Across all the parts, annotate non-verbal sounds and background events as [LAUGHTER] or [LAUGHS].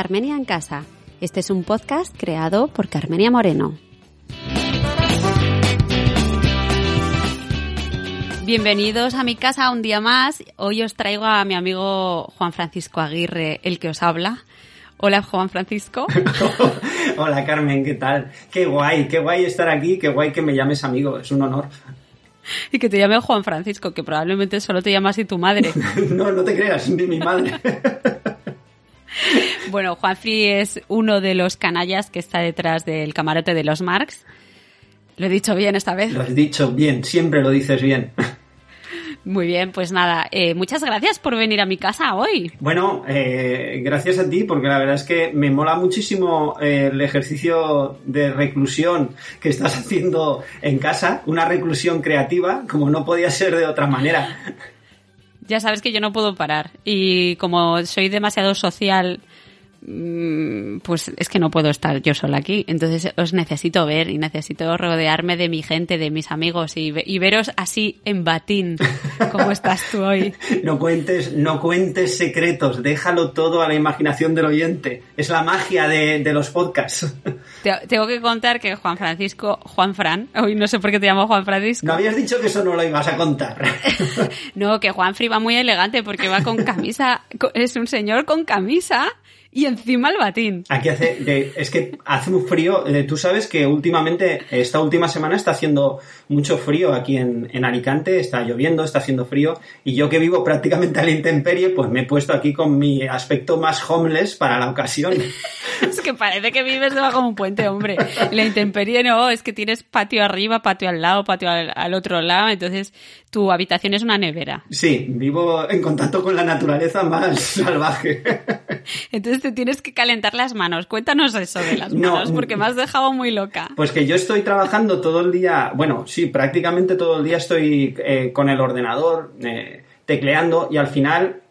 Carmenia en Casa. Este es un podcast creado por Carmenia Moreno. Bienvenidos a mi casa un día más. Hoy os traigo a mi amigo Juan Francisco Aguirre, el que os habla. Hola Juan Francisco. [LAUGHS] Hola Carmen, ¿qué tal? Qué guay, qué guay estar aquí, qué guay que me llames amigo, es un honor. Y que te llame Juan Francisco, que probablemente solo te llama así tu madre. [LAUGHS] no, no te creas, ni mi madre. [LAUGHS] [LAUGHS] bueno, Juanfri es uno de los canallas que está detrás del camarote de los Marx. ¿Lo he dicho bien esta vez? Lo has dicho bien, siempre lo dices bien. Muy bien, pues nada, eh, muchas gracias por venir a mi casa hoy. Bueno, eh, gracias a ti, porque la verdad es que me mola muchísimo eh, el ejercicio de reclusión que estás [LAUGHS] haciendo en casa, una reclusión creativa, como no podía ser de otra manera. Ya sabes que yo no puedo parar y como soy demasiado social Mm, pues es que no puedo estar yo sola aquí. Entonces os necesito ver y necesito rodearme de mi gente, de mis amigos y, veros así en batín [LAUGHS] como estás tú hoy. No cuentes, no cuentes secretos, déjalo todo a la imaginación del oyente. Es la magia de, los podcasts. [LAUGHS] tengo que contar que Juan Francisco, Juan Fran, hoy no sé por qué te llamo Juan Francisco. No habías dicho que eso no lo ibas a contar. [LAUGHS] no, que Juan Fri va muy elegante porque va con camisa, es un señor con camisa y encima el batín. Aquí hace, es que hace un frío. Eh, tú sabes que últimamente, esta última semana está haciendo mucho frío aquí en, en, Alicante, está lloviendo, está haciendo frío. Y yo que vivo prácticamente a la intemperie, pues me he puesto aquí con mi aspecto más homeless para la ocasión. [LAUGHS] es que parece que vives debajo de un puente, hombre. La intemperie no, es que tienes patio arriba, patio al lado, patio al, al otro lado. Entonces tu habitación es una nevera. Sí, vivo en contacto con la naturaleza más [LAUGHS] salvaje. Entonces te tienes que calentar las manos. Cuéntanos eso de las [LAUGHS] manos, porque me has dejado muy loca. Pues que yo estoy trabajando todo el día, bueno, sí, prácticamente todo el día estoy eh, con el ordenador, eh, tecleando, y al final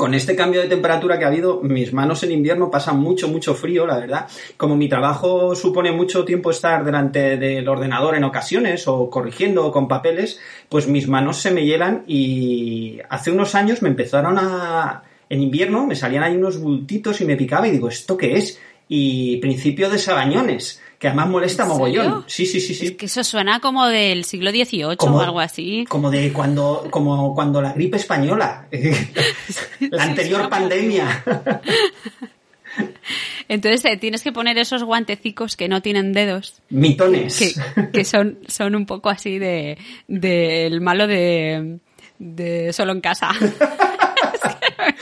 con este cambio de temperatura que ha habido, mis manos en invierno pasan mucho, mucho frío, la verdad. Como mi trabajo supone mucho tiempo estar delante del ordenador en ocasiones o corrigiendo con papeles, pues mis manos se me hielan y hace unos años me empezaron a, en invierno me salían ahí unos bultitos y me picaba y digo, ¿esto qué es? Y principio de sabañones, que además molesta mogollón. Sí, sí, sí, sí. Es que eso suena como del siglo XVIII o algo así. Como de cuando, como cuando la gripe española, [LAUGHS] la anterior pandemia. [LAUGHS] Entonces eh, tienes que poner esos guantecicos que no tienen dedos. Mitones. Que, son, son un poco así de del malo de, de solo en casa. [LAUGHS]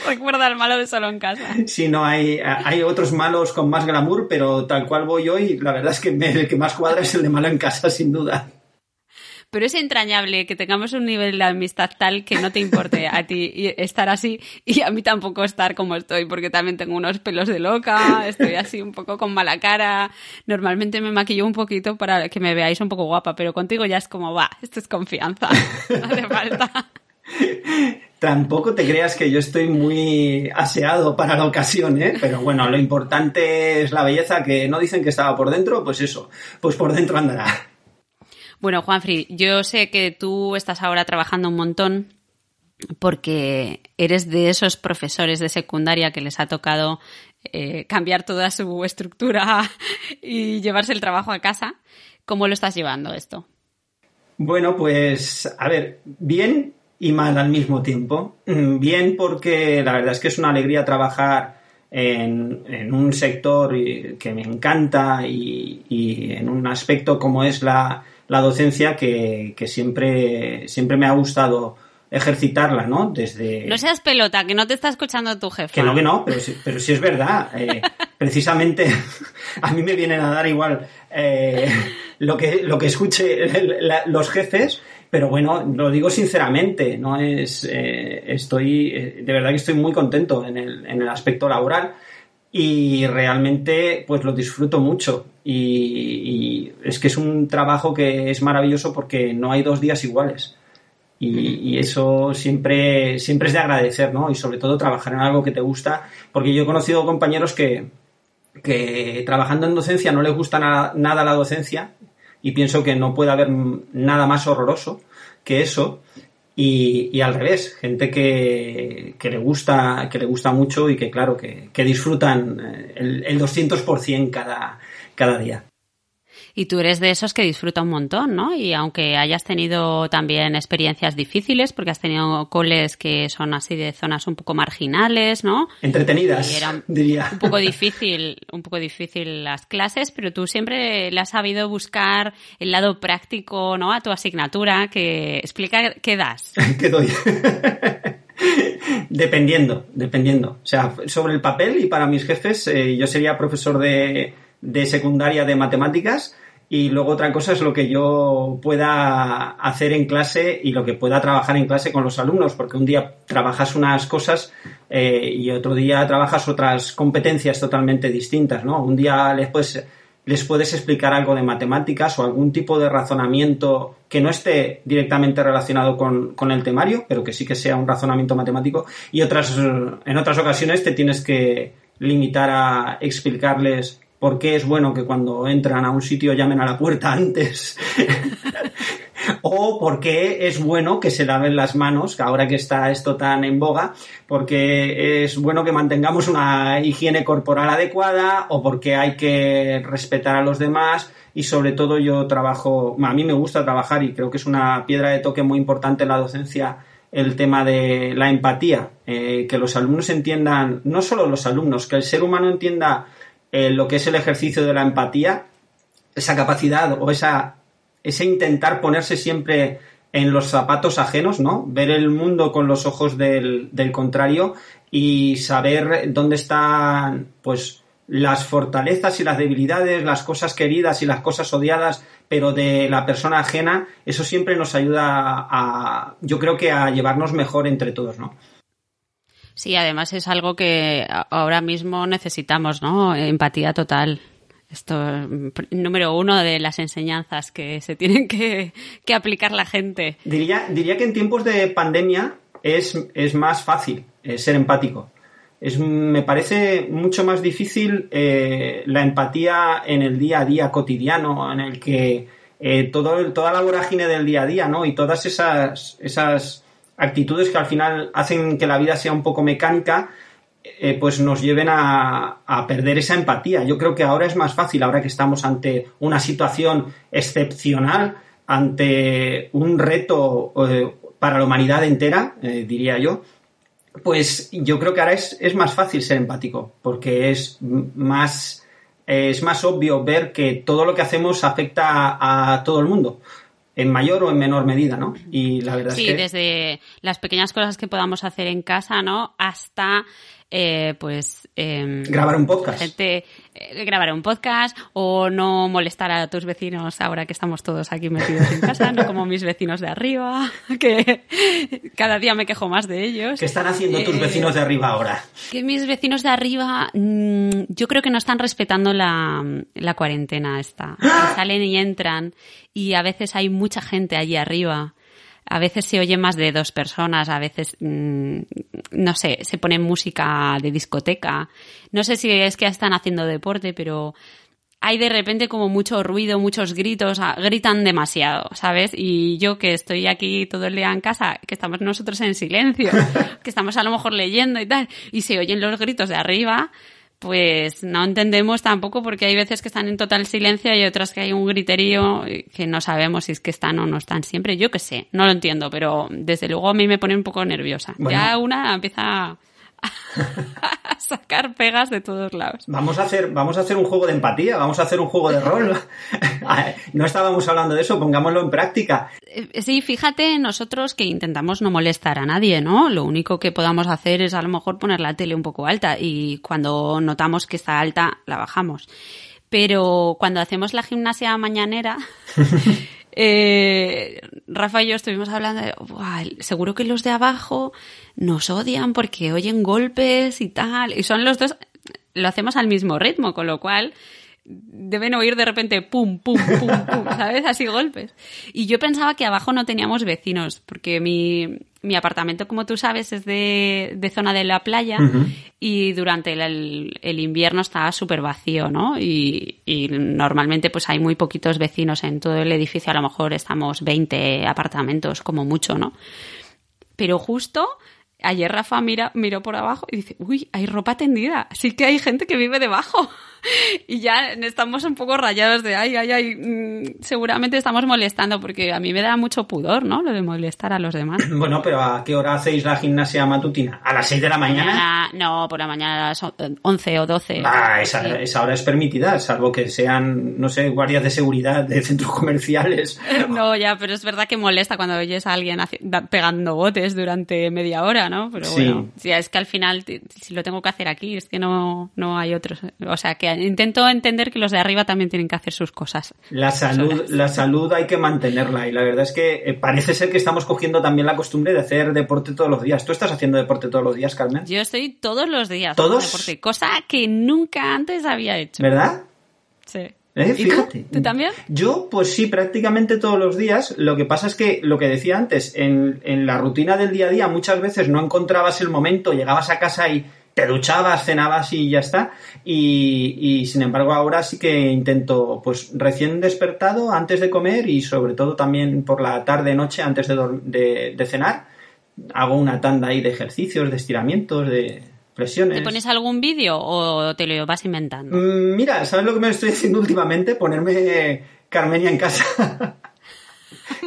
Recuerda el malo de solo en casa. [LAUGHS] Sí, no, hay, hay otros malos con más glamour, pero tal cual voy hoy, la verdad es que el que más cuadra es el de malo en casa, sin duda. Pero es entrañable que tengamos un nivel de amistad tal que no te importe a ti estar así y a mí tampoco estar como estoy, porque también tengo unos pelos de loca, estoy así un poco con mala cara. Normalmente me maquillo un poquito para que me veáis un poco guapa, pero contigo ya es como, va, esto es confianza, [LAUGHS] no hace falta. [LAUGHS] Tampoco te creas que yo estoy muy aseado para la ocasión, ¿eh? Pero bueno, lo importante es la belleza, que no dicen que estaba por dentro, pues eso, pues por dentro andará. Bueno, Juanfri, yo sé que tú estás ahora trabajando un montón porque eres de esos profesores de secundaria que les ha tocado eh, cambiar toda su estructura [LAUGHS] y llevarse el trabajo a casa. ¿Cómo lo estás llevando esto? Bueno, pues a ver, bien y mal al mismo tiempo. Mm, bien porque la verdad es que es una alegría trabajar en, un sector que me encanta y, en un aspecto como es la, docencia que, siempre, siempre me ha gustado ejercitarla, ¿no? Desde... No seas pelota, que no te está escuchando tu jefe. Que no, que no, pero, pero sí es verdad. Eh, [LAUGHS] precisamente [LAUGHS] a mí me vienen a dar igual eh, lo, que, lo que escuche los jefes pero bueno, lo digo sinceramente, no es, eh, estoy, eh, de verdad que estoy muy contento en el, en el aspecto laboral y realmente pues lo disfruto mucho. Y, es que es un trabajo que es maravilloso porque no hay dos días iguales. Y, eso siempre siempre es de agradecer no y sobre todo trabajar en algo que te gusta porque yo he conocido compañeros que que trabajando en docencia no les gusta nada la docencia y pienso que no puede haber nada más horroroso que eso. y, al revés, gente que, que, le gusta, que le gusta mucho y que claro, que, que disfrutan eh, el, el 200% cada, cada día. Y tú eres de esos que disfruta un montón, ¿no? Y aunque hayas tenido también experiencias difíciles, porque has tenido coles que son así de zonas un poco marginales, ¿no? Entretenidas, era diría. Un poco difícil, un poco difícil las clases, pero tú siempre le has sabido buscar el lado práctico, ¿no? A tu asignatura, que explica qué das. [LAUGHS] ¿Qué doy? dependiendo, dependiendo. O sea, sobre el papel y para mis jefes, eh, yo sería profesor de de secundaria de matemáticas y luego otra cosa es lo que yo pueda hacer en clase y lo que pueda trabajar en clase con los alumnos, porque un día trabajas unas cosas eh, y otro día trabajas otras competencias totalmente distintas, ¿no? Un día les puedes, les puedes explicar algo de matemáticas o algún tipo de razonamiento que no esté directamente relacionado con, con el temario, pero que sí que sea un razonamiento matemático y otras, en otras ocasiones te tienes que limitar a explicarles por qué es bueno que cuando entran a un sitio llamen a la puerta [LAUGHS] antes. o por qué es bueno que se laven las manos, ahora que está esto tan en boga, porque es bueno que mantengamos una higiene corporal adecuada o porque hay que respetar a los demás y sobre todo yo trabajo, a mí me gusta trabajar y creo que es una piedra de toque muy importante en la docencia el tema de la empatía, eh, que los alumnos entiendan, no solo los alumnos, que el ser humano entienda eh, lo que es el ejercicio de la empatía, esa capacidad o esa, ese intentar ponerse siempre en los zapatos ajenos, ¿no? Ver el mundo con los ojos del, del contrario y saber dónde están, pues, las fortalezas y las debilidades, las cosas queridas y las cosas odiadas, pero de la persona ajena, eso siempre nos ayuda a, yo creo que a llevarnos mejor entre todos, ¿no? Sí, además es algo que ahora mismo necesitamos, ¿no? Empatía total. Esto número uno de las enseñanzas que se tienen que, aplicar la gente. Diría, diría que en tiempos de pandemia es, es más fácil eh, ser empático. Es, me parece mucho más difícil eh, la empatía en el día a día cotidiano, en el que eh, toda la vorágine del día a día, ¿no? Y todas esas, esas actitudes que al final hacen que la vida sea un poco mecánica, eh, pues nos lleven a, perder esa empatía. Yo creo que ahora es más fácil, ahora que estamos ante una situación excepcional, ante un reto eh, para la humanidad entera, eh, diría yo, pues yo creo que ahora es, más fácil ser empático, porque es más, es más obvio ver que todo lo que hacemos afecta a todo el mundo en mayor o en menor medida, ¿no? Y la verdad es que... Sí, desde las pequeñas cosas que podamos hacer en casa, ¿no? Hasta eh, pues em, grabar un podcast. gente eh, grabar un podcast o no molestar a tus vecinos ahora que estamos todos aquí metidos en casa no como mis vecinos de arriba [LAUGHS] que cada día me quejo más de ellos. Qué están haciendo tus eh, vecinos de arriba ahora que mis vecinos de arriba mm, yo creo que no están respetando la, la cuarentena esta. ¡Ah! salen y entran y a veces hay mucha gente allí arriba a veces se oye más de dos personas, a veces, mm, no sé, se pone música de discoteca. No sé si es que están haciendo deporte, pero hay de repente como mucho ruido, muchos gritos, gritan demasiado, ¿sabes? Y yo que estoy aquí todo el día en casa, que estamos nosotros en silencio, [LAUGHS] que estamos a lo mejor leyendo y tal, y se oyen los gritos de arriba, pues no entendemos tampoco porque hay veces que están en total silencio y otras que hay un griterío que no sabemos si es que están o no están siempre. Yo qué sé, no lo entiendo, pero desde luego a mí me pone un poco nerviosa. Ya una empieza a [LAUGHS] sacar pegas de todos lados. Vamos a hacer, vamos a hacer un juego de empatía, vamos a hacer un juego de rol. [LAUGHS] no estábamos hablando de eso, pongámoslo en práctica. Eh, sí, fíjate, nosotros que intentamos no molestar a nadie, ¿no? Lo único que podamos hacer es a lo mejor poner la tele un poco alta y cuando notamos que está alta, la bajamos. Pero cuando hacemos la gimnasia mañanera, [LAUGHS] eh, Rafa y yo estuvimos hablando de, seguro que los de abajo nos odian porque oyen golpes y tal, y son los dos, lo hacemos al mismo ritmo, con lo cual deben oír de repente pum, pum, pum, pum, ¿sabes? Así golpes. Y yo pensaba que abajo no teníamos vecinos, porque mi, mi apartamento, como tú sabes, es de, de zona de la playa y durante el, el invierno estaba súper vacío, ¿no? Y, y, normalmente pues hay muy poquitos vecinos en todo el edificio, a lo mejor estamos 20 apartamentos como mucho, ¿no? pero justo ayer Rafa mira, miró por abajo y dice, uy, hay ropa tendida, sí que hay gente que vive debajo. [LAUGHS] y ya estamos un poco rayados de, ay, ay, ay, mm, seguramente estamos molestando porque a mí me da mucho pudor, ¿no? Lo de molestar a los demás. [CLEARS THROAT] Bueno, pero ¿a qué hora hacéis la gimnasia matutina? ¿A las 6 de la mañana? no, por la mañana a las 11 o 12. Ah, esa, esa, hora es permitida, salvo que sean, no sé, guardias de seguridad de centros comerciales. [LAUGHS] no, ya, pero es verdad que molesta cuando oyes a alguien pegando botes durante media hora, ¿no? Pero bueno, es que al final, si lo tengo que hacer aquí, es que no, no hay otros. O sea, que intento entender que los de arriba también tienen que hacer sus cosas. La salud, la salud hay que mantenerla y la verdad es que eh, parece ser que estamos cogiendo también la costumbre de hacer deporte todos los días. ¿Tú estás haciendo deporte todos los días, Carmen? Yo estoy todos los días ¿Todos? deporte, cosa que nunca antes había hecho. ¿Verdad? Sí. ¿Eh? Fíjate. tú? también? Yo, pues sí, prácticamente todos los días. Lo que pasa es que, lo que decía antes, en, en la rutina del día a día muchas veces no encontrabas el momento, llegabas a casa y te duchabas, cenabas y ya está. Y, sin embargo ahora sí que intento, pues recién despertado, antes de comer y sobre todo también por la tarde, noche, antes de, de, cenar, hago una tanda ahí de ejercicios, de estiramientos, de flexiones. ¿Te pones algún vídeo o te lo vas inventando? Mm, mira, ¿sabes lo que me estoy haciendo [LAUGHS] últimamente? Ponerme Carmenia en casa. [LAUGHS]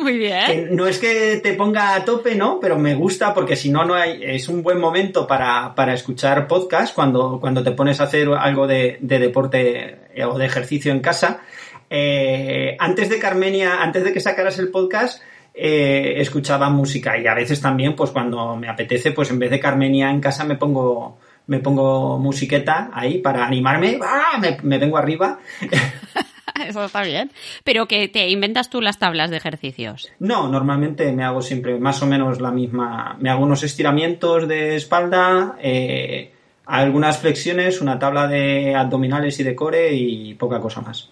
Muy bien. no es que te ponga a tope, ¿no? Pero me gusta porque si no, no hay, es un buen momento para, para escuchar podcast cuando, cuando te pones a hacer algo de, de deporte eh, o de ejercicio en casa. Eh, antes de Carmenia, antes de que sacaras el podcast, eh, escuchaba música y a veces también, pues cuando me apetece, pues en vez de Carmenia en casa me pongo, me pongo musiqueta ahí para animarme, ¡Ah! me, me vengo arriba. [LAUGHS] [LAUGHS] Eso está bien. Pero que te inventas tú las tablas de ejercicios. No, normalmente me hago siempre más o menos la misma. Me hago unos estiramientos de espalda, eh, algunas flexiones, una tabla de abdominales y de core y poca cosa más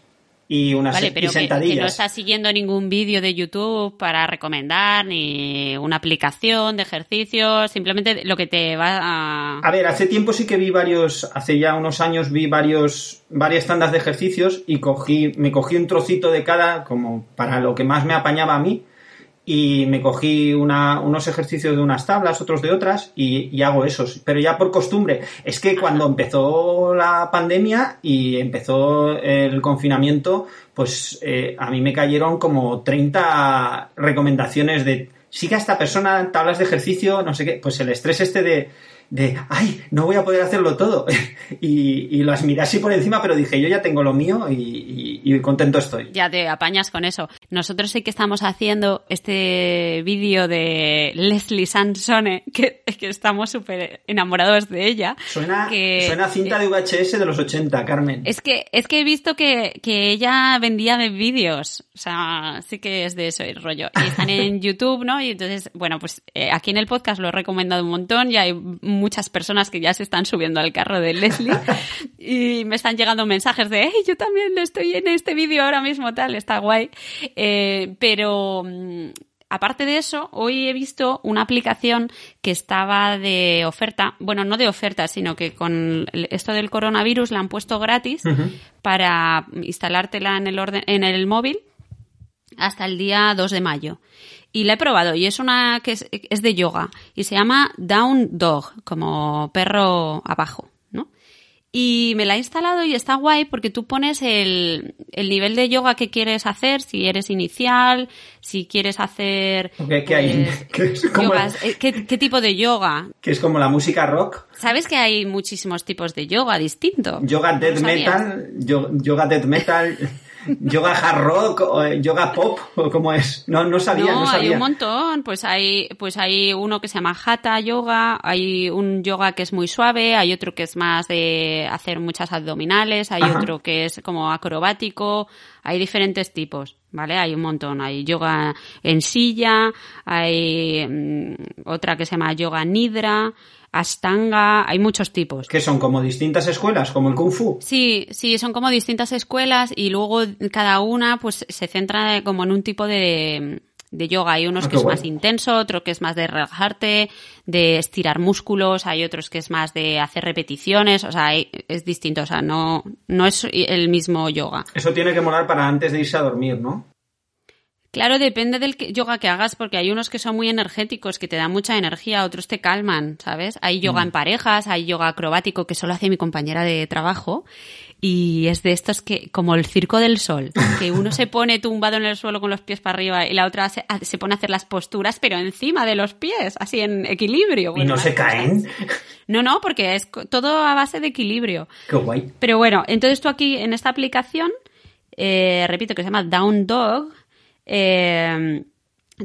y unas vale, pero Que, no estás siguiendo ningún vídeo de YouTube para recomendar ni una aplicación de ejercicios, simplemente lo que te va a... A ver, hace tiempo sí que vi varios, hace ya unos años vi varios, varias tandas de ejercicios y cogí, me cogí un trocito de cada como para lo que más me apañaba a mí y me cogí unos ejercicios de unas tablas, otros de otras, y, hago esos, pero ya por costumbre. Es que cuando empezó la pandemia y empezó el confinamiento, pues eh, a mí me cayeron como 30 recomendaciones de siga a esta persona, tablas de ejercicio, no sé qué, pues el estrés este de de, ay, no voy a poder hacerlo todo. [LAUGHS] y, y, las miré así por encima, pero dije, yo ya tengo lo mío y, y, contento estoy. Ya te apañas con eso. Nosotros sí que estamos haciendo este vídeo de Leslie Sansone, [LAUGHS] que, que estamos súper enamorados de ella. Suena, suena cinta de VHS de los 80, Carmen. Es que, es que he visto que, que ella vendía de vídeos. O sea, sí que es de eso el rollo. Y están en [LAUGHS] YouTube, ¿no? Y entonces, bueno, pues eh, aquí en el podcast lo he recomendado un montón. Ya hay muchas personas que ya se están subiendo al carro de Leslie [LAUGHS] y me están llegando mensajes de, hey, yo también estoy en este vídeo ahora mismo, tal, está guay. Eh, pero mm, aparte de eso, hoy he visto una aplicación que estaba de oferta, bueno, no de oferta, sino que con esto del coronavirus la han puesto gratis para instalártela en el, orden, en el móvil hasta el día 2 de mayo. Y la he probado y es una que es, de yoga y se llama Down Dog, como perro abajo, ¿no? Y me la he instalado y está guay porque tú pones el, el nivel de yoga que quieres hacer, si eres inicial, si quieres hacer... ¿Qué, hay? [LAUGHS] Eh, ¿Qué, tipo de yoga? Que es como la música rock. ¿Sabes que hay muchísimos tipos de yoga distintos? Yoga death metal, yoga death metal... yoga hard rock, o eh, yoga pop, o cómo es. No, no sabía, no, sabía. hay un montón. Pues hay, pues hay uno que se llama Hatha Yoga, hay un yoga que es muy suave, hay otro que es más de hacer muchas abdominales, hay otro que es como acrobático, hay diferentes tipos, ¿vale? Hay un montón. Hay yoga en silla, hay mm, otra que se llama yoga nidra, Astanga, hay muchos tipos. Que son como distintas escuelas, como el Kung Fu. Sí, sí, son como distintas escuelas y luego cada una pues se centra como en un tipo de, de yoga. Hay unos ah, que es más intenso, otro que es más de relajarte, de estirar músculos, hay otros que es más de hacer repeticiones, o sea, es distinto, o sea, no, no es el mismo yoga. Eso tiene que molar para antes de irse a dormir, ¿no? Claro, depende del yoga que hagas, porque hay unos que son muy energéticos, que te dan mucha energía, otros te calman, ¿sabes? Hay yoga en parejas, hay yoga acrobático, que solo hace mi compañera de trabajo, y es de estos que, como el circo del sol, que uno se pone tumbado en el suelo con los pies para arriba y la otra se, pone a hacer las posturas, pero encima de los pies, así en equilibrio. ¿Y no se caen? No, no, porque es todo a base de equilibrio. Qué guay. Pero bueno, entonces tú aquí en esta aplicación, eh, repito que se llama Down Dog, eh,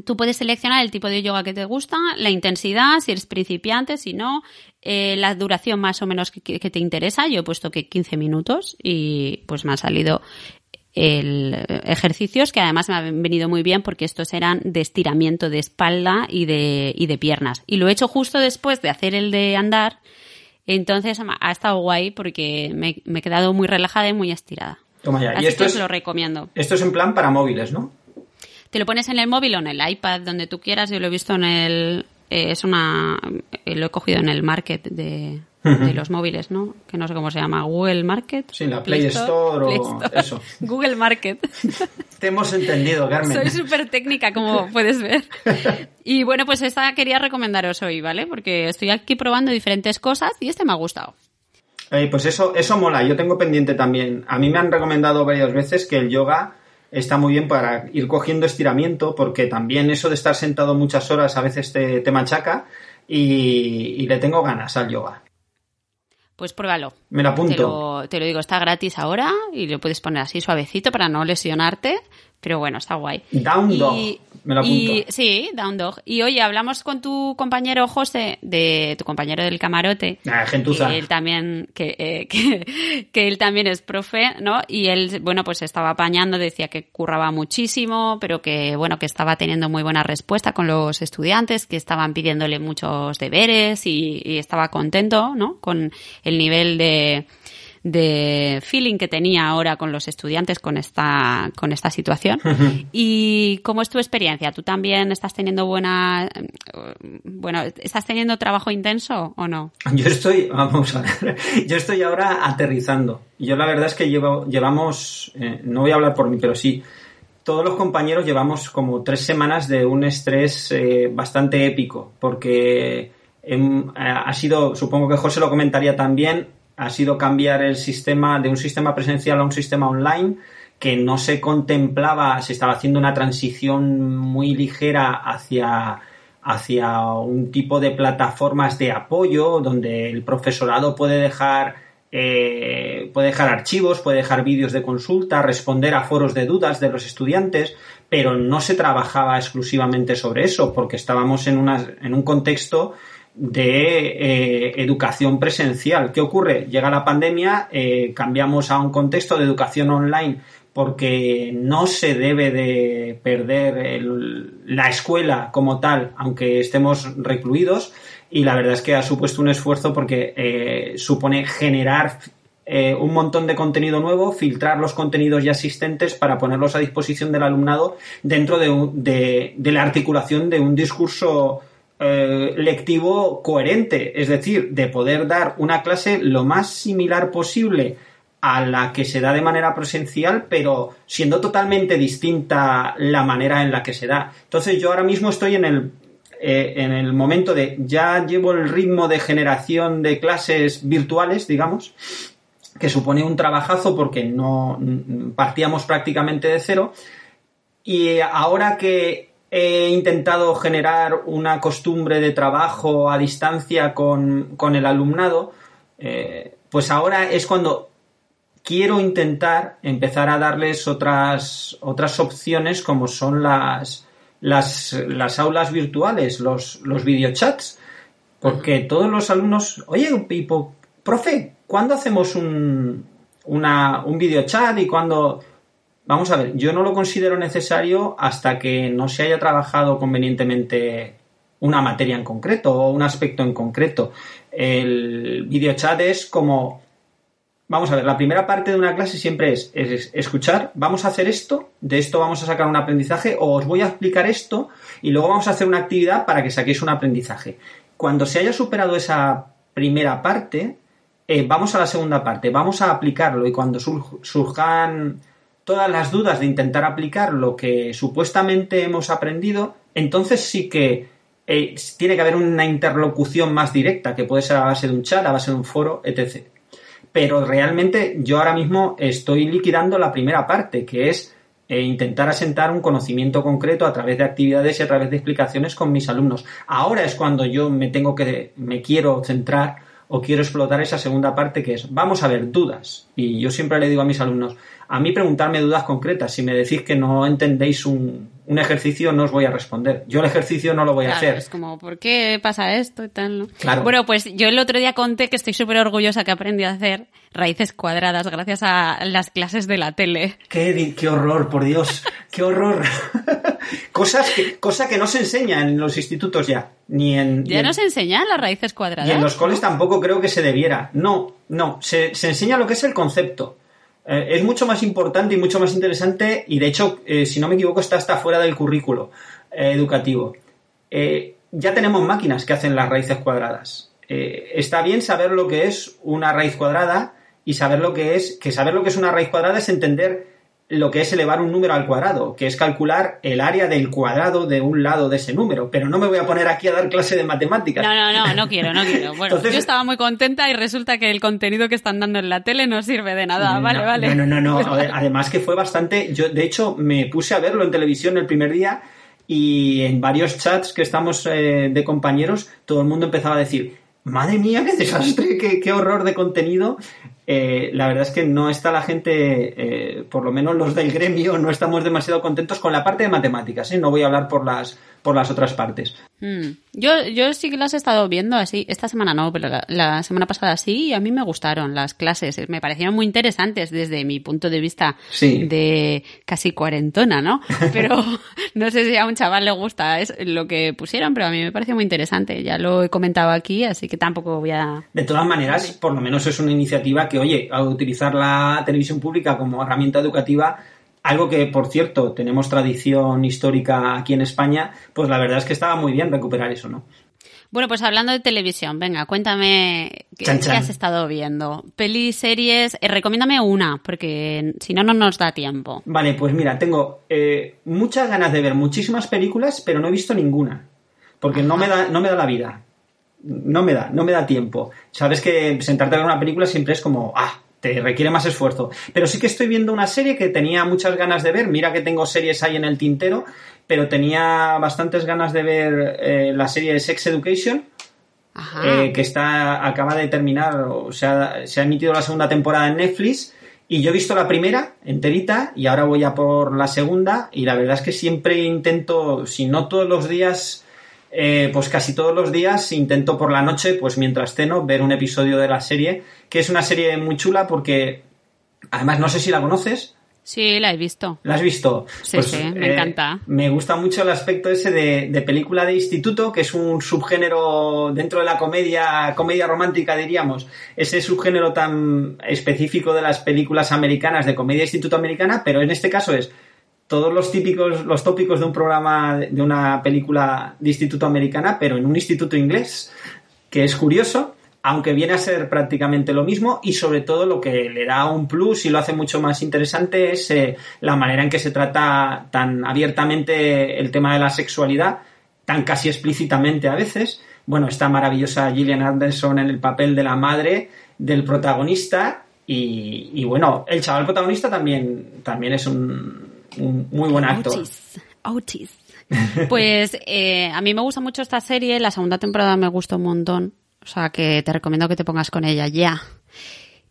tú puedes seleccionar el tipo de yoga que te gusta, la intensidad, si eres principiante, si no, eh, la duración más o menos que, te interesa. Yo he puesto que 15 minutos y pues me han salido el ejercicios que además me han venido muy bien porque estos eran de estiramiento de espalda y de, y de piernas. Y lo he hecho justo después de hacer el de andar. Entonces ha estado guay porque me, he quedado muy relajada y muy estirada. Toma ya. Así y esto que es, lo recomiendo. Esto es en plan para móviles, ¿no? Te lo pones en el móvil o en el iPad, donde tú quieras. Yo lo he visto en el... Eh, es una... Eh, lo he cogido en el market de, los móviles, ¿no? Que no sé cómo se llama. Google Market. Sí, la Play, Store, o eso. [LAUGHS] Google Market. Te hemos entendido, Carmen. Soy súper técnica, como [LAUGHS] puedes ver. Y bueno, pues esta quería recomendaros hoy, ¿vale? Porque estoy aquí probando diferentes cosas y este me ha gustado. Eh, pues eso, eso mola. Yo tengo pendiente también. A mí me han recomendado varias veces que el yoga está muy bien para ir cogiendo estiramiento, porque también eso de estar sentado muchas horas a veces te, machaca y, le tengo ganas al yoga. Pues pruébalo. Me lo apunto. Te lo, digo, está gratis ahora y lo puedes poner así suavecito para no lesionarte, pero bueno, está guay. Down Dog. Me lo apunto. Y, sí, Down Dog. Y oye, hablamos con tu compañero José, de tu compañero del camarote. Ah, gentuza. Que él también, que, eh, [LAUGHS] que, que, él también es profe, ¿no? Y él, bueno, pues estaba apañando, decía que curraba muchísimo, pero que, bueno, que estaba teniendo muy buena respuesta con los estudiantes, que estaban pidiéndole muchos deberes y, y estaba contento, ¿no? Con el nivel de, de feeling que tenía ahora con los estudiantes con esta, con esta situación. ¿Y cómo es tu experiencia? ¿Tú también estás teniendo buena, bueno, estás teniendo trabajo intenso o no? Yo estoy, vamos a ver, yo estoy ahora aterrizando. Yo la verdad es que llevo, llevamos, eh, no voy a hablar por mí, pero sí, todos los compañeros llevamos como tres semanas de un estrés eh, bastante épico, porque em, ha sido, supongo que José lo comentaría también, ha sido cambiar el sistema de un sistema presencial a un sistema online que no se contemplaba, se estaba haciendo una transición muy ligera hacia, hacia un tipo de plataformas de apoyo donde el profesorado puede dejar eh, puede dejar archivos, puede dejar vídeos de consulta, responder a foros de dudas de los estudiantes, pero no se trabajaba exclusivamente sobre eso porque estábamos en, una, en un contexto de eh, educación presencial. ¿Qué ocurre? Llega la pandemia, eh, cambiamos a un contexto de educación online porque no se debe de perder la escuela como tal, aunque estemos recluidos, y la verdad es que ha supuesto un esfuerzo porque eh, supone generar un montón de contenido nuevo, filtrar los contenidos ya existentes para ponerlos a disposición del alumnado dentro de la articulación de un discurso eh, lectivo coherente, es decir, de poder dar una clase lo más similar posible a la que se da de manera presencial, pero siendo totalmente distinta la manera en la que se da. Entonces yo ahora mismo estoy en el, eh, en el momento de ya llevo el ritmo de generación de clases virtuales, digamos, que supone un trabajazo porque no partíamos prácticamente de cero. Y ahora que he intentado generar una costumbre de trabajo a distancia con, el alumnado, eh, pues ahora es cuando quiero intentar empezar a darles otras, otras opciones como son las, las, aulas virtuales, los, los videochats, porque todos los alumnos, oye, Pipo, profe, ¿cuándo hacemos un, una, un videochat y cuándo Vamos a ver, yo no lo considero necesario hasta que no se haya trabajado convenientemente una materia en concreto o un aspecto en concreto. El videochat es como, vamos a ver, la primera parte de una clase siempre es, escuchar, vamos a hacer esto, de esto vamos a sacar un aprendizaje o os voy a explicar esto y luego vamos a hacer una actividad para que saquéis un aprendizaje. Cuando se haya superado esa primera parte, eh, vamos a la segunda parte, vamos a aplicarlo y cuando surjan todas las dudas de intentar aplicar lo que supuestamente hemos aprendido, entonces sí que eh, tiene que haber una interlocución más directa, que puede ser a base de un chat, a base de un foro, etc. Pero realmente yo ahora mismo estoy liquidando la primera parte, que es e intentar asentar un conocimiento concreto a través de actividades y a través de explicaciones con mis alumnos. Ahora es cuando yo me tengo que, me quiero centrar o quiero explotar esa segunda parte que es, vamos a ver, dudas. Y yo siempre le digo a mis alumnos, a mí preguntarme dudas concretas. Si me decís que no entendéis un, un ejercicio, no os voy a responder. Yo el ejercicio no lo voy a hacer. Es como, ¿por qué pasa esto y tal? ¿no? Claro. Bueno, pues yo el otro día conté que estoy súper orgullosa que aprendí a hacer raíces cuadradas gracias a las clases de la tele. Qué, horror, por Dios, qué horror. [LAUGHS] Cosas que, cosa que no se enseña en los institutos ya, ni en... ni Ya en- nos enseñan las raíces cuadradas. Y en los coles tampoco creo que se debiera. No, no. Se, se enseña lo que es el concepto. Eh, es mucho más importante y mucho más interesante y de hecho, eh, si no me equivoco, está hasta fuera del currículo eh, educativo. Ya tenemos máquinas que hacen las raíces cuadradas. Está bien saber lo que es una raíz cuadrada y saber lo que es, que saber lo que es una raíz cuadrada es entender lo que es elevar un número al cuadrado, que es calcular el área del cuadrado de un lado de ese número. Pero no me voy a poner aquí a dar clase de matemáticas. No, no, no, no [LAUGHS] quiero, no quiero. Bueno, Entonces- yo estaba muy contenta y resulta que el contenido que están dando en la tele no sirve de nada. Vale, no, vale. No, no, no. no. [LAUGHS] Ver, además que fue bastante. Yo, de hecho, me puse a verlo en televisión el primer día y en varios chats que estamos eh, de compañeros, todo el mundo empezaba a decir. Madre mía, qué desastre, qué, qué horror de contenido. Eh, la verdad es que no está la gente, eh, por lo menos los del gremio, no estamos demasiado contentos con la parte de matemáticas. ¿eh? No voy a hablar por las, por las otras partes. Mm. Yo, yo sí que las he estado viendo así. Esta semana no, pero la, la semana pasada sí. Y a mí me gustaron las clases. Me parecieron muy interesantes desde mi punto de vista Sí. de casi cuarentona, ¿no? [LAUGHS] Pero [LAUGHS] no sé si a un chaval le gusta es lo que pusieron, pero a mí me pareció muy interesante. Ya lo he comentado aquí, así que tampoco voy a... De todas maneras, por lo menos es una iniciativa que, oye, al utilizar la televisión pública como herramienta educativa, algo que, por cierto, tenemos tradición histórica aquí en España, pues la verdad es que estaba muy bien recuperar eso, ¿no? Bueno, pues hablando de televisión, venga, cuéntame qué, Chan, qué chan. has estado viendo. Pelis, series, eh, recomiéndame una, porque si no, no nos da tiempo. Vale, pues mira, tengo eh, muchas ganas de ver muchísimas películas, pero no he visto ninguna. Porque no me, da, no me da la vida. No me da, no me da tiempo. Sabes que sentarte a ver una película siempre es como, ah, te requiere más esfuerzo. Pero sí que estoy viendo una serie que tenía muchas ganas de ver. Mira que tengo series ahí en el tintero, pero tenía bastantes ganas de ver eh, la serie de Sex Education. Ajá. eh, que está acaba de terminar, o sea, se ha emitido la segunda temporada en Netflix y yo he visto la primera enterita y ahora voy a por la segunda y la verdad es que siempre intento, si no todos los días, eh, pues casi todos los días intento por la noche, pues mientras ceno, ver un episodio de la serie, que es una serie muy chula porque además no sé si la conoces. Sí, la he visto. ¿La has visto? Pues, eh, Sí, sí, me encanta. Me gusta mucho el aspecto ese de, de película de instituto, que es un subgénero dentro de la comedia, comedia romántica, diríamos. Ese subgénero tan específico de las películas americanas, de comedia instituto americana, pero en este caso es todos los típicos, los tópicos de un programa, de una película de instituto americana, pero en un instituto inglés, que es curioso, aunque viene a ser prácticamente lo mismo y sobre todo lo que le da un plus y lo hace mucho más interesante es eh, la manera en que se trata tan abiertamente el tema de la sexualidad, tan casi explícitamente a veces. Bueno, está maravillosa Gillian Anderson en el papel de la madre del protagonista y, y bueno, el chaval protagonista también, también es un, un muy buen actor. Otis. Otis. [LAUGHS] Pues eh, a mí me gusta mucho esta serie, la segunda temporada me gusta un montón, o sea que te recomiendo que te pongas con ella ya.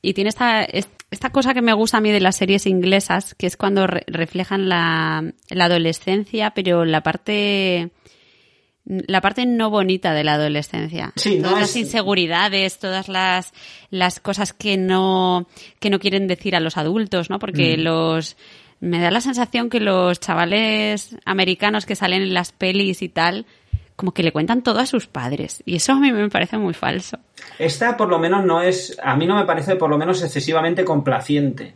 Y tiene esta, es- esta cosa que me gusta a mí de las series inglesas, que es cuando re- reflejan la, la adolescencia, pero la parte la parte no bonita de la adolescencia. Sí, no todas las es- inseguridades, todas las, las cosas que no, que no quieren decir a los adultos, ¿no? Porque Mm. los, me da la sensación que los chavales americanos que salen en las pelis y tal, como que le cuentan todo a sus padres. Y eso a mí me parece muy falso. Esta por lo menos no es, a mí no me parece por lo menos excesivamente complaciente.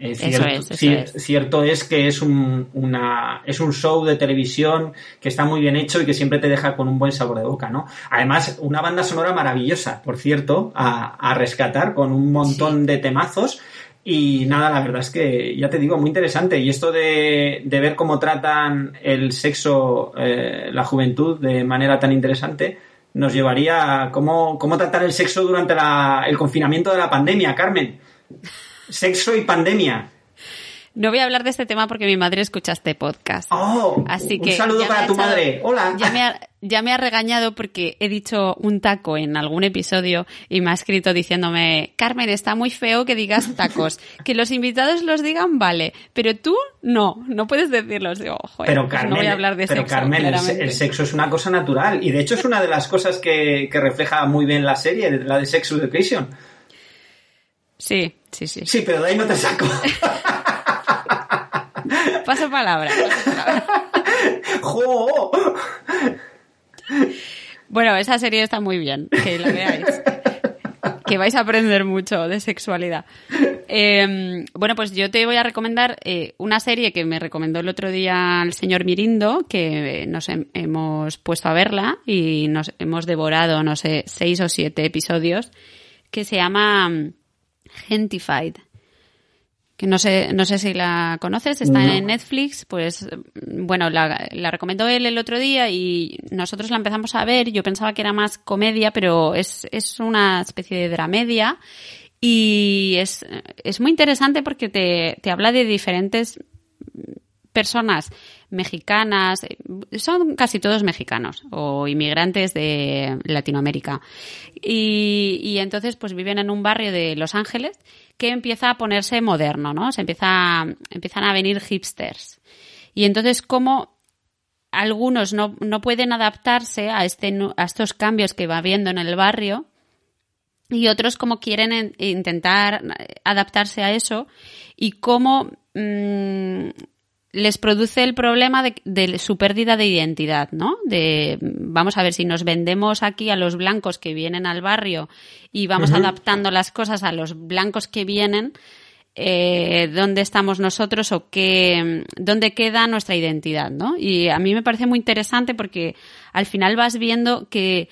Eh, Eso cierto, es, eso cier- es. cierto es que es un, una, es un show de televisión que está muy bien hecho y que siempre te deja con un buen sabor de boca, ¿no? Además, una banda sonora maravillosa, por cierto, a, a rescatar con un montón de temazos. Y nada, la verdad es que ya te digo, muy interesante. Y esto de, de ver cómo tratan el sexo, eh, la juventud de manera tan interesante, nos llevaría a cómo, cómo tratar el sexo durante la, el confinamiento de la pandemia, Carmen. Sexo y pandemia. No voy a hablar de este tema porque mi madre escucha este podcast. Oh, Así un que saludo ya me para tu echado- madre. Hola. Ya me, ha, ya me ha regañado porque he dicho un taco en algún episodio y me ha escrito diciéndome, Carmen, está muy feo que digas tacos. [LAUGHS] Que los invitados los digan, vale, pero tú no, no puedes decirlos. Digo, joder, Pero pues Carmen, no voy a hablar de pero sexo, Carmen, el, sexo es una cosa natural y de hecho es una de las cosas que, que refleja muy bien la serie, la de Sex Education. Sí, sí, sí. Sí, pero de ahí no te saco. Paso palabra. paso palabra. [LAUGHS] ¡Jo! Bueno, esa serie está muy bien, que la veáis. Que vais a aprender mucho de sexualidad. Eh, bueno, pues yo te voy a recomendar eh, una serie que me recomendó el otro día el señor Mirindo, que nos hem- hemos puesto a verla y nos hemos devorado, no sé, seis o siete episodios, que se llama mm, Gentified. Que no sé, no sé si la conoces, está No. en Netflix, pues bueno, la, la recomendó él el otro día y nosotros la empezamos a ver. Yo pensaba que era más comedia, pero es, es una especie de dramedia y es, es muy interesante porque te, te habla de diferentes personas mexicanas, son casi todos mexicanos o inmigrantes de Latinoamérica. Y, y entonces pues viven en un barrio de Los Ángeles que empieza a ponerse moderno, ¿no? Se empieza, empiezan a venir hipsters. Y entonces como algunos no, no pueden adaptarse a, este, a estos cambios que va habiendo en el barrio, y otros como quieren en- intentar adaptarse a eso y cómo mm, les produce el problema de, de su pérdida de identidad, ¿no? De vamos a ver si nos vendemos aquí a los blancos que vienen al barrio y vamos adaptando las cosas a los blancos que vienen. eh, dónde estamos nosotros o qué, dónde queda nuestra identidad, ¿no? Y a mí me parece muy interesante porque al final vas viendo que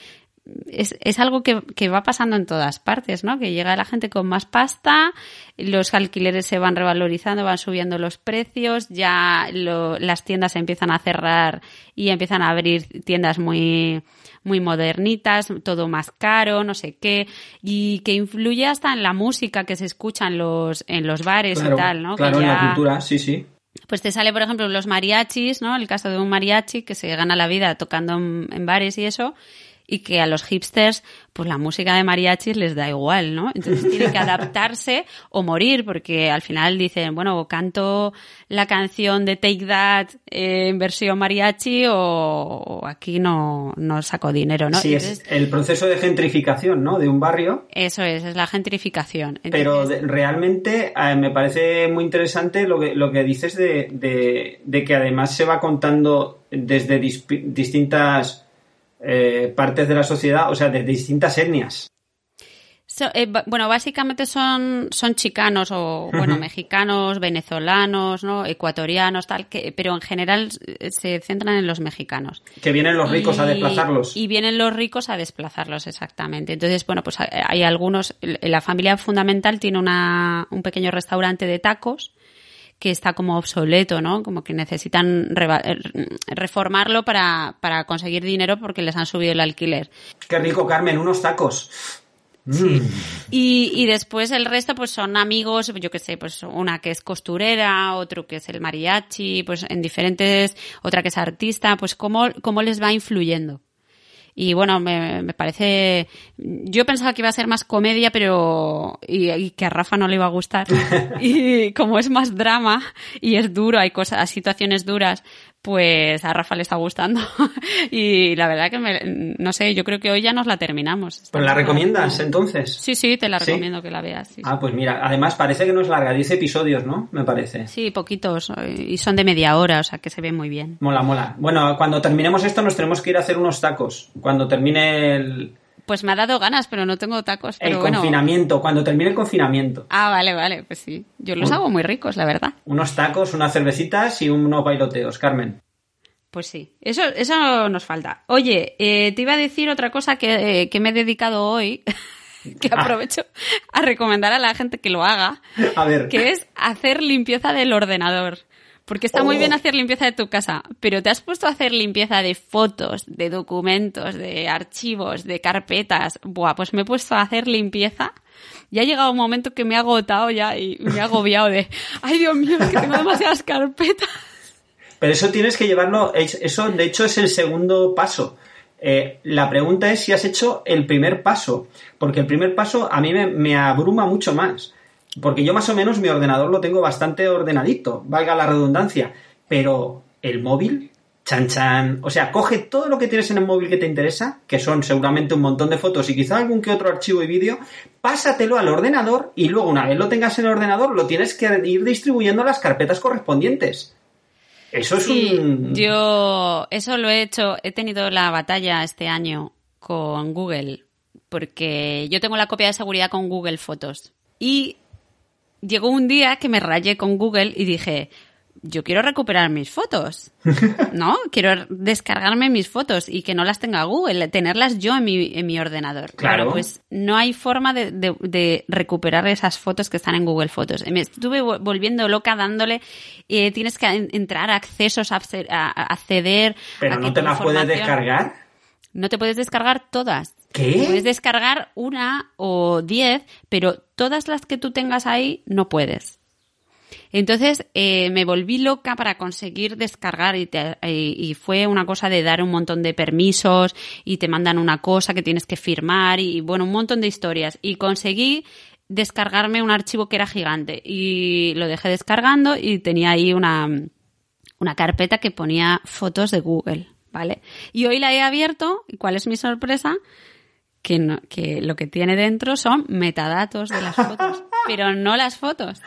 es, es algo que, que va pasando en todas partes, ¿no? Que llega la gente con más pasta, los alquileres se van revalorizando, van subiendo los precios, ya lo- las tiendas se empiezan a cerrar y empiezan a abrir tiendas muy, muy modernitas, todo más caro, no sé qué, y que influye hasta en la música que se escucha en los, en los bares Claro, y tal, ¿no? claro, que en la cultura, sí, sí. pues te sale, por ejemplo, los mariachis, ¿no? El caso de un mariachi que se gana la vida tocando en bares y eso, y que a los hipsters, pues la música de mariachis les da igual, ¿no? Entonces [LAUGHS] tienen que adaptarse o morir, porque al final dicen, bueno, canto la canción de Take That eh, en versión mariachi o, aquí no, no saco dinero, ¿no? Sí, Entonces, es el proceso de gentrificación, ¿no? De un barrio. eso es, es la gentrificación. Pero de- realmente eh, me parece muy interesante lo que, lo que dices de, de- de que además se va contando desde distintas eh, partes de la sociedad, o sea, desde distintas etnias. So- eh, bueno, básicamente son, son chicanos o, bueno, mexicanos, venezolanos, ¿no? Ecuatorianos, tal, que, pero en general eh, se centran en los mexicanos. Que vienen los ricos a desplazarlos. Y vienen los ricos a desplazarlos, exactamente. Entonces, bueno, pues hay- hay algunos, la familia fundamental tiene una, un pequeño restaurante de tacos que está como obsoleto, ¿no? Como que necesitan eh, reformarlo para, para conseguir dinero porque les han subido el alquiler. Qué rico, Carmen, unos tacos. Sí. Mm. Y, y después el resto pues son amigos, yo que sé, pues una que es costurera, otro que es el mariachi, pues en diferentes, otra que es artista, pues cómo, cómo les va influyendo. Y bueno, me, me parece, yo pensaba que iba a ser más comedia, pero, y, y que a Rafa no le iba a gustar. [LAUGHS] Y como es más drama y es duro, hay cosas, situaciones duras, pues a Rafa le está gustando. [LAUGHS] Y la verdad que me, no sé, yo creo que hoy ya nos la terminamos. ¿Pues la recomiendas entonces? Sí, sí, te la ¿Sí? recomiendo que la veas. sí. Ah, pues mira, además parece que no es larga, 10 episodios, ¿no? Me parece. Sí, poquitos. Y son de media hora, o sea que se ven muy bien. Mola, mola. Bueno, cuando terminemos esto nos tenemos que ir a hacer unos tacos. Cuando termine el, Pues me ha dado ganas, pero no tengo tacos. el bueno. confinamiento, cuando termine el confinamiento. Ah, vale, vale, pues sí. Yo los Bueno. hago muy ricos, la verdad. Unos tacos, unas cervecitas y unos bailoteos, Carmen. Pues sí, eso, eso nos falta. Oye, eh, te iba a decir otra cosa que, eh, que me he dedicado hoy. [LAUGHS] que aprovecho a recomendar a la gente que lo haga, A ver. que es hacer limpieza del ordenador. Porque está muy Oh. bien hacer limpieza de tu casa, pero te has puesto a hacer limpieza de fotos, de documentos, de archivos, de carpetas. Buah, pues me he puesto a hacer limpieza. Y ha llegado un momento que me ha agotado ya y me ha agobiado de, ay Dios mío, es que tengo demasiadas carpetas. Pero eso tienes que llevarlo, es- eso de hecho es el segundo paso. Eh, la pregunta es si has hecho el primer paso, porque el primer paso a mí me, me abruma mucho más, porque yo más o menos mi ordenador lo tengo bastante ordenadito, valga la redundancia, pero el móvil, chan chan, o sea, coge todo lo que tienes en el móvil que te interesa, que son seguramente un montón de fotos y quizá algún que otro archivo y vídeo, pásatelo al ordenador y luego una vez lo tengas en el ordenador lo tienes que ir distribuyendo a las carpetas correspondientes. Eso es Sí, un... yo eso lo he hecho, he tenido la batalla este año con Google, porque yo tengo la copia de seguridad con Google Fotos. Y llegó un día que me rayé con Google y dije, yo quiero recuperar mis fotos, [LAUGHS] ¿no? Quiero descargarme mis fotos y que no las tenga Google, tenerlas yo en mi, en mi ordenador. Claro. pues no hay forma de, de- de recuperar esas fotos que están en Google Fotos. Me estuve vol- volviendo loca dándole, eh, tienes que en- entrar a accesos, a, acce- a- a acceder. Pero a no te las puedes descargar. No te puedes descargar todas. ¿Qué? Puedes descargar una o diez, pero todas las que tú tengas ahí no puedes. Entonces eh, me volví loca para conseguir descargar y- y fue una cosa de dar un montón de permisos y te mandan una cosa que tienes que firmar y bueno, un montón de historias. Y conseguí descargarme un archivo que era gigante y lo dejé descargando y tenía ahí una, una carpeta que ponía fotos de Google, ¿vale? Y hoy la he abierto y ¿cuál es mi sorpresa? Que, no- que lo que tiene dentro son metadatos de las fotos, [LAUGHS] pero no las fotos.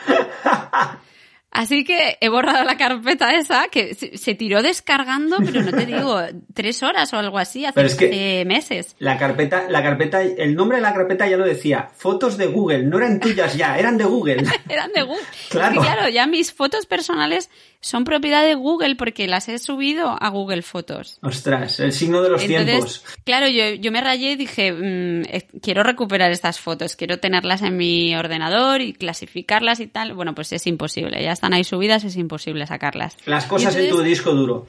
Así que he borrado la carpeta esa que se, tiró descargando, pero no te [LAUGHS] digo, tres horas o algo así, hace, es que- meses. La carpeta, la carpeta, el nombre de la carpeta ya lo decía. Fotos de Google, no eran tuyas ya, eran de Google. [LAUGHS] Eran de Google. Claro. Es que, claro, ya mis fotos personales son propiedad de Google porque las he subido a Google Fotos. Ostras, el signo de los Entonces, tiempos. claro, yo, yo me rayé y dije, mm, quiero recuperar estas fotos, quiero tenerlas en mi ordenador y clasificarlas y tal. Bueno, pues es imposible, ya están ahí subidas, es imposible sacarlas. Las cosas en tu disco duro.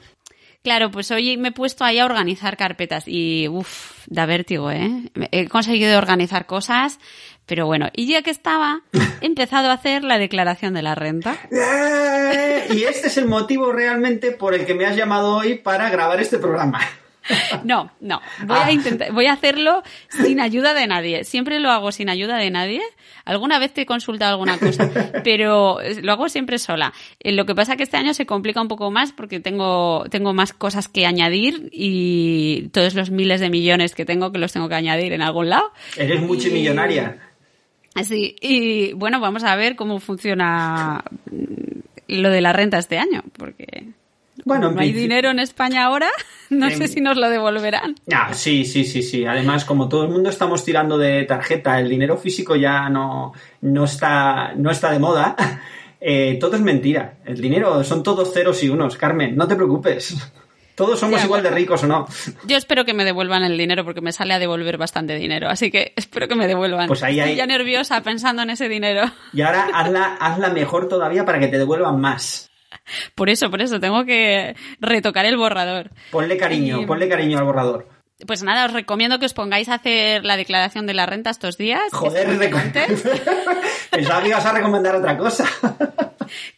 Claro, pues hoy me he puesto ahí a organizar carpetas y, uff, da vértigo, ¿eh? He conseguido organizar cosas, pero bueno, y ya que estaba, he empezado a hacer la declaración de la renta. [LAUGHS] ¡Eh! Y este es el motivo realmente por el que me has llamado hoy para grabar este programa. [LAUGHS] No, no. Voy Ah. a intentar, voy a hacerlo sin ayuda de nadie. Siempre lo hago sin ayuda de nadie. Alguna vez te he consultado alguna cosa, [LAUGHS] pero lo hago siempre sola. Eh, Lo que pasa que este año se complica un poco más porque tengo, tengo más cosas que añadir y todos los miles de millones que tengo que los tengo que añadir en algún lado. Eres multimillonaria. Sí, y bueno, vamos a ver cómo funciona lo de la renta este año, porque Bueno, en no hay dinero en España ahora, [LAUGHS] no En- sé si nos lo devolverán. Ah, sí, sí, sí, sí. Además, como todo el mundo estamos tirando de tarjeta, el dinero físico ya no, no, está, no está de moda. [LAUGHS] eh, todo es mentira. El dinero son todos ceros y unos. Carmen, no te preocupes. Todos somos Ya, igual de ricos o no. Yo espero que me devuelvan el dinero porque me sale a devolver bastante dinero, así que espero que me devuelvan. Pues ahí Estoy ya nerviosa pensando en ese dinero. Y ahora hazla, hazla mejor todavía para que te devuelvan más. Por eso, por eso, tengo que retocar el borrador. Ponle cariño, Y- ponle cariño al borrador. Pues nada, os recomiendo que os pongáis a hacer la declaración de la renta estos días. Joder, [LAUGHS] pensaba que ibas a recomendar otra cosa. [LAUGHS]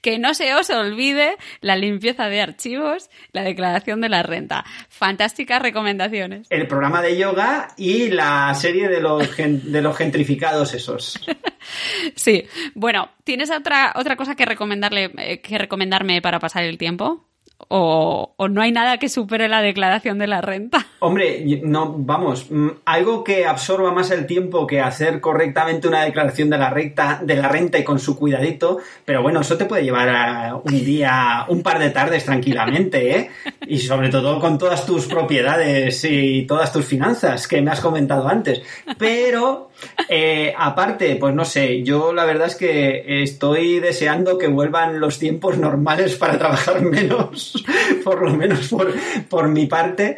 Que no se os olvide la limpieza de archivos, la declaración de la renta. Fantásticas recomendaciones. El programa de yoga y la serie de los, gen- de los gentrificados esos. [LAUGHS] Sí. Bueno, ¿tienes otra, otra cosa que recomendarle, eh, que recomendarme para pasar el tiempo? O, o no hay nada que supere la declaración de la renta? Hombre, no, vamos, mm, algo que absorba más el tiempo que hacer correctamente una declaración de la recta, de la renta y con su cuidadito, pero bueno, eso te puede llevar a un día, un par de tardes tranquilamente, ¿eh? Y sobre todo con todas tus propiedades y todas tus finanzas que me has comentado antes. Pero, eh, aparte, pues no sé, yo la verdad es que estoy deseando que vuelvan los tiempos normales para trabajar menos, [LAUGHS] por lo menos por, por mi parte.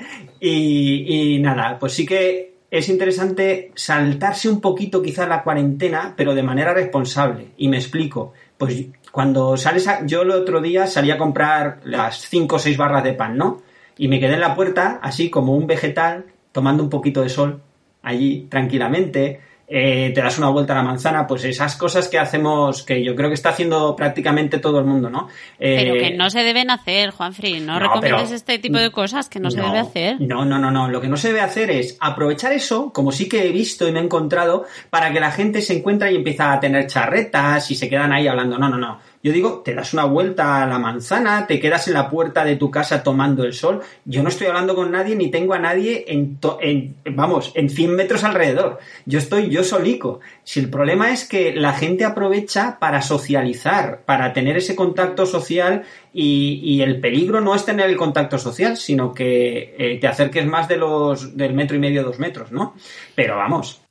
Y, nada, pues sí que es interesante saltarse un poquito quizás la cuarentena, pero de manera responsable. Y me explico. Pues cuando sales a, yo el otro día salí a comprar las 5 o 6 barras de pan, ¿no? Y me quedé en la puerta, así como un vegetal, tomando un poquito de sol, allí tranquilamente, eh, te das una vuelta a la manzana, pues esas cosas que hacemos, que yo creo que está haciendo prácticamente todo el mundo, ¿no? Eh, pero que no se deben hacer, Juanfri, no, no recomiendes este tipo de cosas que no, se debe hacer. No, no, no, no, lo que no se debe hacer es aprovechar eso, como sí que he visto y me he encontrado, para que la gente se encuentra y empieza a tener charretas y se quedan ahí hablando, no, no, no, yo digo, te das una vuelta a la manzana, te quedas en la puerta de tu casa tomando el sol. Yo no estoy hablando con nadie ni tengo a nadie en, vamos, en 100 metros alrededor. Yo estoy yo solico. Si el problema es que la gente aprovecha para socializar, para tener ese contacto social y, el peligro no es tener el contacto social, sino que eh, te acerques más de los del metro y medio, dos metros, ¿no? Pero vamos,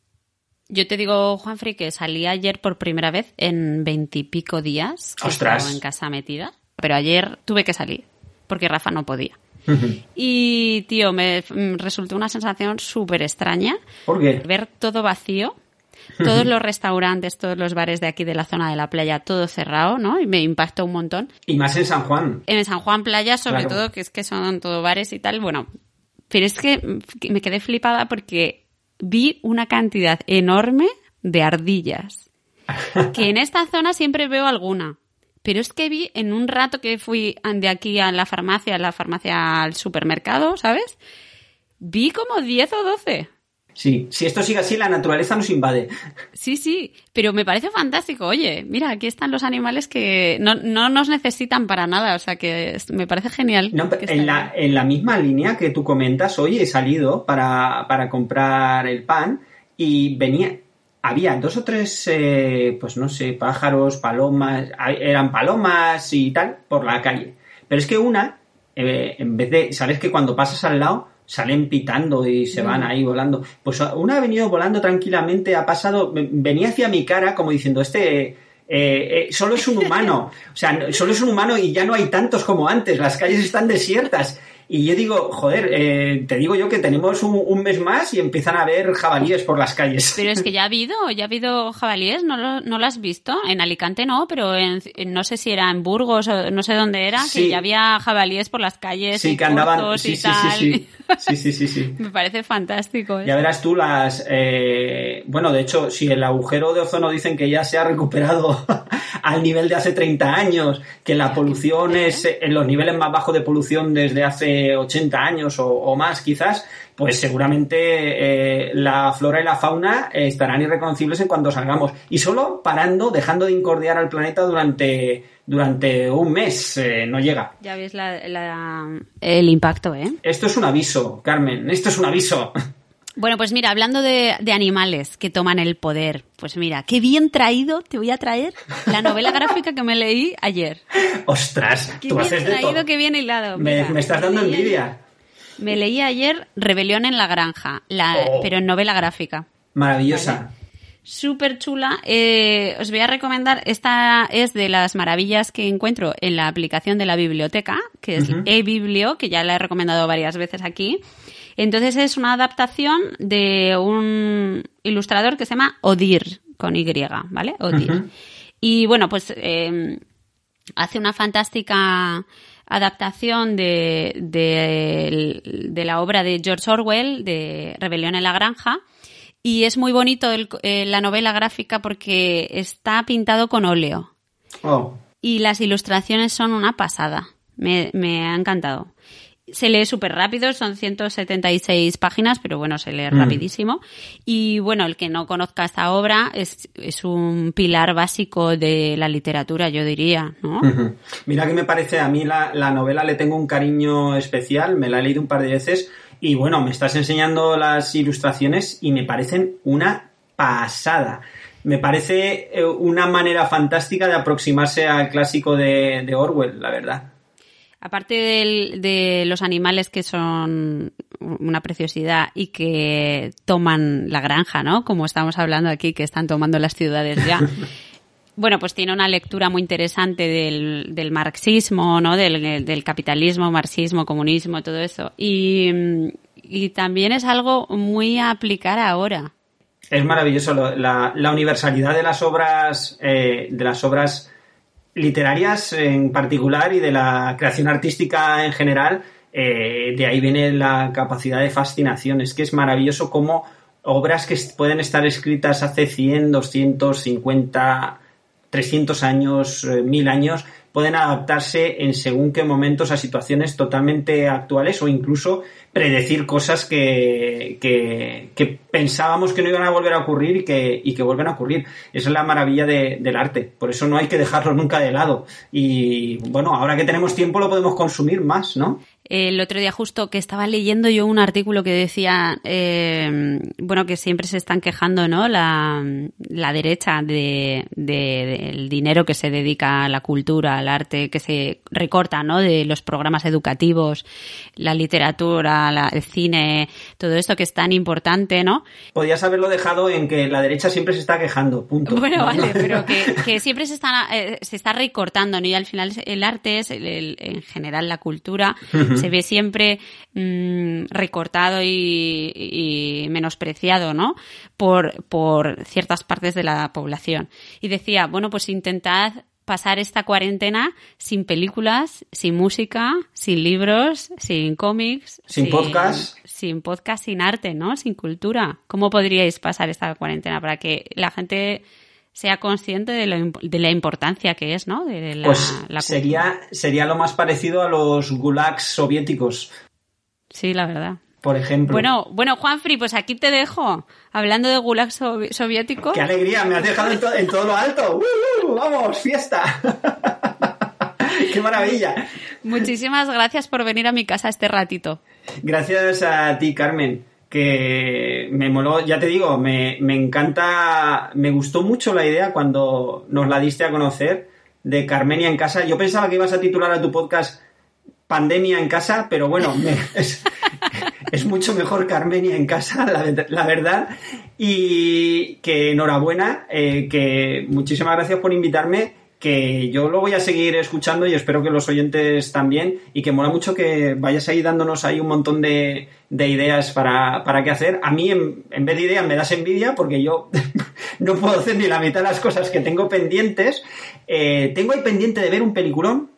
yo te digo, Juanfri, que salí ayer por primera vez en veintipico días. Ostras. en casa metida. Pero ayer tuve que salir porque Rafa no podía. y, tío, me mm, resultó una sensación súper extraña. ¿Por qué? Ver todo vacío. Todos los restaurantes, todos los bares de aquí de la zona de la playa, todo cerrado, ¿no? Y me impactó un montón. Y más en San Juan. En San Juan Playa, sobre todo, que es que son todo bares y tal. Bueno, pero es que me quedé flipada porque vi una cantidad enorme de ardillas. Que en esta zona siempre veo alguna. Pero es que vi en un rato que fui de aquí a la farmacia, a la farmacia al supermercado, ¿sabes? Vi como 10 o 12. Sí, si esto sigue así, la naturaleza nos invade. Sí, sí, pero me parece fantástico. Oye, mira, aquí están los animales que no, nos necesitan para nada, o sea que me parece genial. en, la, en, la, misma línea que tú comentas, hoy he salido para, para comprar el pan y venía, había dos o tres, eh, pues no sé, pájaros, palomas, eran palomas y tal, por la calle. Pero es que una, eh, en vez de, ¿sabes que cuando pasas al lado salen pitando y se van mm. ahí volando. Pues una ha venido volando tranquilamente, ha pasado, venía hacia mi cara como diciendo, este eh, eh, solo es un humano, [LAUGHS] o sea, solo es un humano y ya no hay tantos como antes, las calles están desiertas. Y yo digo, joder, eh, te digo yo que tenemos un, mes más y empiezan a haber jabalíes por las calles. Pero es que ya ha [LAUGHS] habido, ya ha habido jabalíes, ¿no lo, no lo has visto? En Alicante no, pero en, no sé si era en Burgos o no sé dónde era, que ya había jabalíes por las calles. Sí, que andaban. Sí, sí, sí, [LAUGHS] sí, sí, sí, sí, Me parece fantástico. ¿eh? Ya verás tú las. Eh, bueno, de hecho, si el agujero de ozono dicen que ya se ha recuperado [LAUGHS] al nivel de hace 30 años, que la polución es en los niveles más bajos de polución desde hace 80 años o, más quizás, pues seguramente eh, la flora y la fauna estarán irreconocibles en cuanto salgamos. Y solo parando, dejando de incordiar al planeta durante, durante un mes, eh, no llega. Ya ves el impacto, ¿eh? Esto es un aviso, Carmen, esto es un aviso. Bueno, pues mira, hablando de, animales que toman el poder, pues mira, qué bien traído te voy a traer la novela [LAUGHS] gráfica que me leí ayer. ¡Ostras! Qué bien traído, qué bien hilado. me, estás dando envidia. me leí ayer Rebelión en la Granja, la, oh. pero en novela gráfica. Maravillosa. Súper chula. Eh, os voy a recomendar, esta es de las maravillas que encuentro en la aplicación de la biblioteca, que es eBiblio, que ya la he recomendado varias veces aquí. Entonces es una adaptación de un ilustrador que se llama Odir, con Y, ¿vale? Odir. Y bueno, pues em, hace una fantástica adaptación de, de, la obra de George Orwell, de Rebelión en la Granja. Y es muy bonito eh, la novela gráfica porque está pintado con óleo. Oh. Y las ilustraciones son una pasada. Me, me ha encantado se lee súper rápido, son 176 páginas, pero bueno, se lee mm. rapidísimo. Y bueno, el que no conozca esta obra es, es un pilar básico de la literatura, yo diría, ¿no? Mira que me parece, a mí la, la, novela le tengo un cariño especial, me la he leído un par de veces y bueno, me estás enseñando las ilustraciones y me parecen una pasada. Me parece eh, una manera fantástica de aproximarse al clásico de, de Orwell, la verdad. Aparte de los animales que son una preciosidad y que toman la granja, ¿no? Como estamos hablando aquí, que están tomando las ciudades ya. [LAUGHS] Bueno, pues tiene una lectura muy interesante del, marxismo, ¿no? Del, capitalismo, marxismo, comunismo, todo eso. Y, y también es algo muy a aplicar ahora. Es maravilloso la, la universalidad de las obras, eh, de las obras literarias en particular y de la creación artística en general. Eh, de ahí viene la capacidad de fascinación. Es que es maravilloso cómo obras que pueden estar escritas hace 100, 200, 50, 300 años, 1000 años, pueden adaptarse en según qué momentos a situaciones totalmente actuales o incluso predecir cosas que, que, pensábamos que no iban a volver a ocurrir y que, y que vuelven a ocurrir. Esa es la maravilla del arte. Por eso no hay que dejarlo nunca de lado. Y bueno, ahora que tenemos tiempo lo podemos consumir más, ¿no? El otro día justo que estaba leyendo yo un artículo que decía, eh, bueno, que siempre se están quejando, ¿no? La, la derecha de, del dinero que se dedica a la cultura, al arte, que se recorta, ¿no? De los programas educativos, la literatura, el cine, todo esto que es tan importante, ¿no? Podías haberlo dejado en que la derecha siempre se está quejando, punto. [LAUGHS] Bueno, vale, pero [LAUGHS] que, siempre se está, eh, se está recortando, ¿no? Y al final el arte es, en general, la cultura [LAUGHS] se ve siempre mm, recortado y, menospreciado, ¿no? Por, por ciertas partes de la población. Y decía, bueno, pues intentad pasar esta cuarentena sin películas, sin música, sin libros, sin cómics. Sin, podcast. Sin podcast, sin arte, ¿no? Sin cultura. ¿Cómo podríais pasar esta cuarentena para que la gente sea consciente de, la importancia que es, ¿no? De la, pues sería, sería lo más parecido a los gulags soviéticos. Sí, la verdad. Por ejemplo. Bueno, bueno, Juanfri, pues aquí te dejo. Hablando de gulag soviético. ¡Qué alegría! Me has dejado en, todo lo alto. ¡Uh, vamos fiesta! [LAUGHS] ¡Qué maravilla! Muchísimas gracias por venir a mi casa este ratito. Gracias a ti, Carmen que me moló, ya te digo, me, encanta, me gustó mucho la idea cuando nos la diste a conocer de Carmenia en casa. Yo pensaba que ibas a titular a tu podcast Pandemia en casa, pero bueno, [LAUGHS] es, mucho mejor Carmenia en casa, la, verdad. Y que enhorabuena, eh, que muchísimas gracias por invitarme que yo lo voy a seguir escuchando y espero que los oyentes también y que mola mucho que vayas ahí dándonos ahí un montón de, ideas para, qué hacer. A mí en, vez de ideas me das envidia porque yo [LAUGHS] no puedo hacer ni la mitad de las cosas que tengo pendientes. Eh, tengo ahí pendiente de ver un peliculón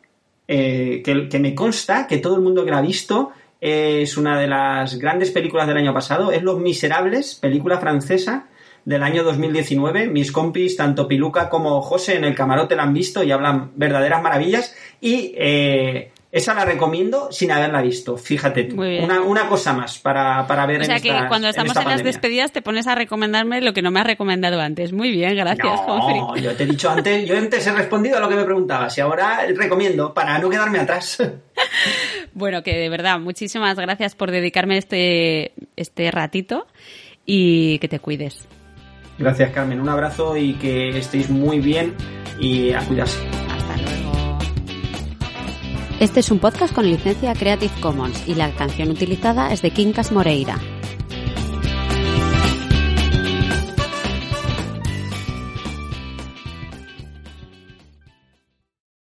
eh, que, que, me consta que todo el mundo que la ha visto es una de las grandes películas del año pasado. Es Los Miserables, película francesa del año 2019. Mis compis, tanto Piluca como José en el camarote la han visto y hablan verdaderas maravillas. Y eh, esa la recomiendo sin haberla visto, fíjate tú. Una, una, cosa más para, para ver o sea que cuando estamos en, las despedidas te pones a recomendarme lo que no me has recomendado antes. Muy bien, gracias, no, Yo te he dicho antes, yo antes he respondido a lo que me preguntabas y ahora recomiendo para no quedarme atrás. [LAUGHS] bueno, que de verdad, muchísimas gracias por dedicarme este, este ratito y que te cuides. Gracias, Carmen. Un abrazo y que estéis muy bien y a cuidarse. Hasta luego. Este es un podcast con licencia Creative Commons y la canción utilizada es de Quincas Moreira.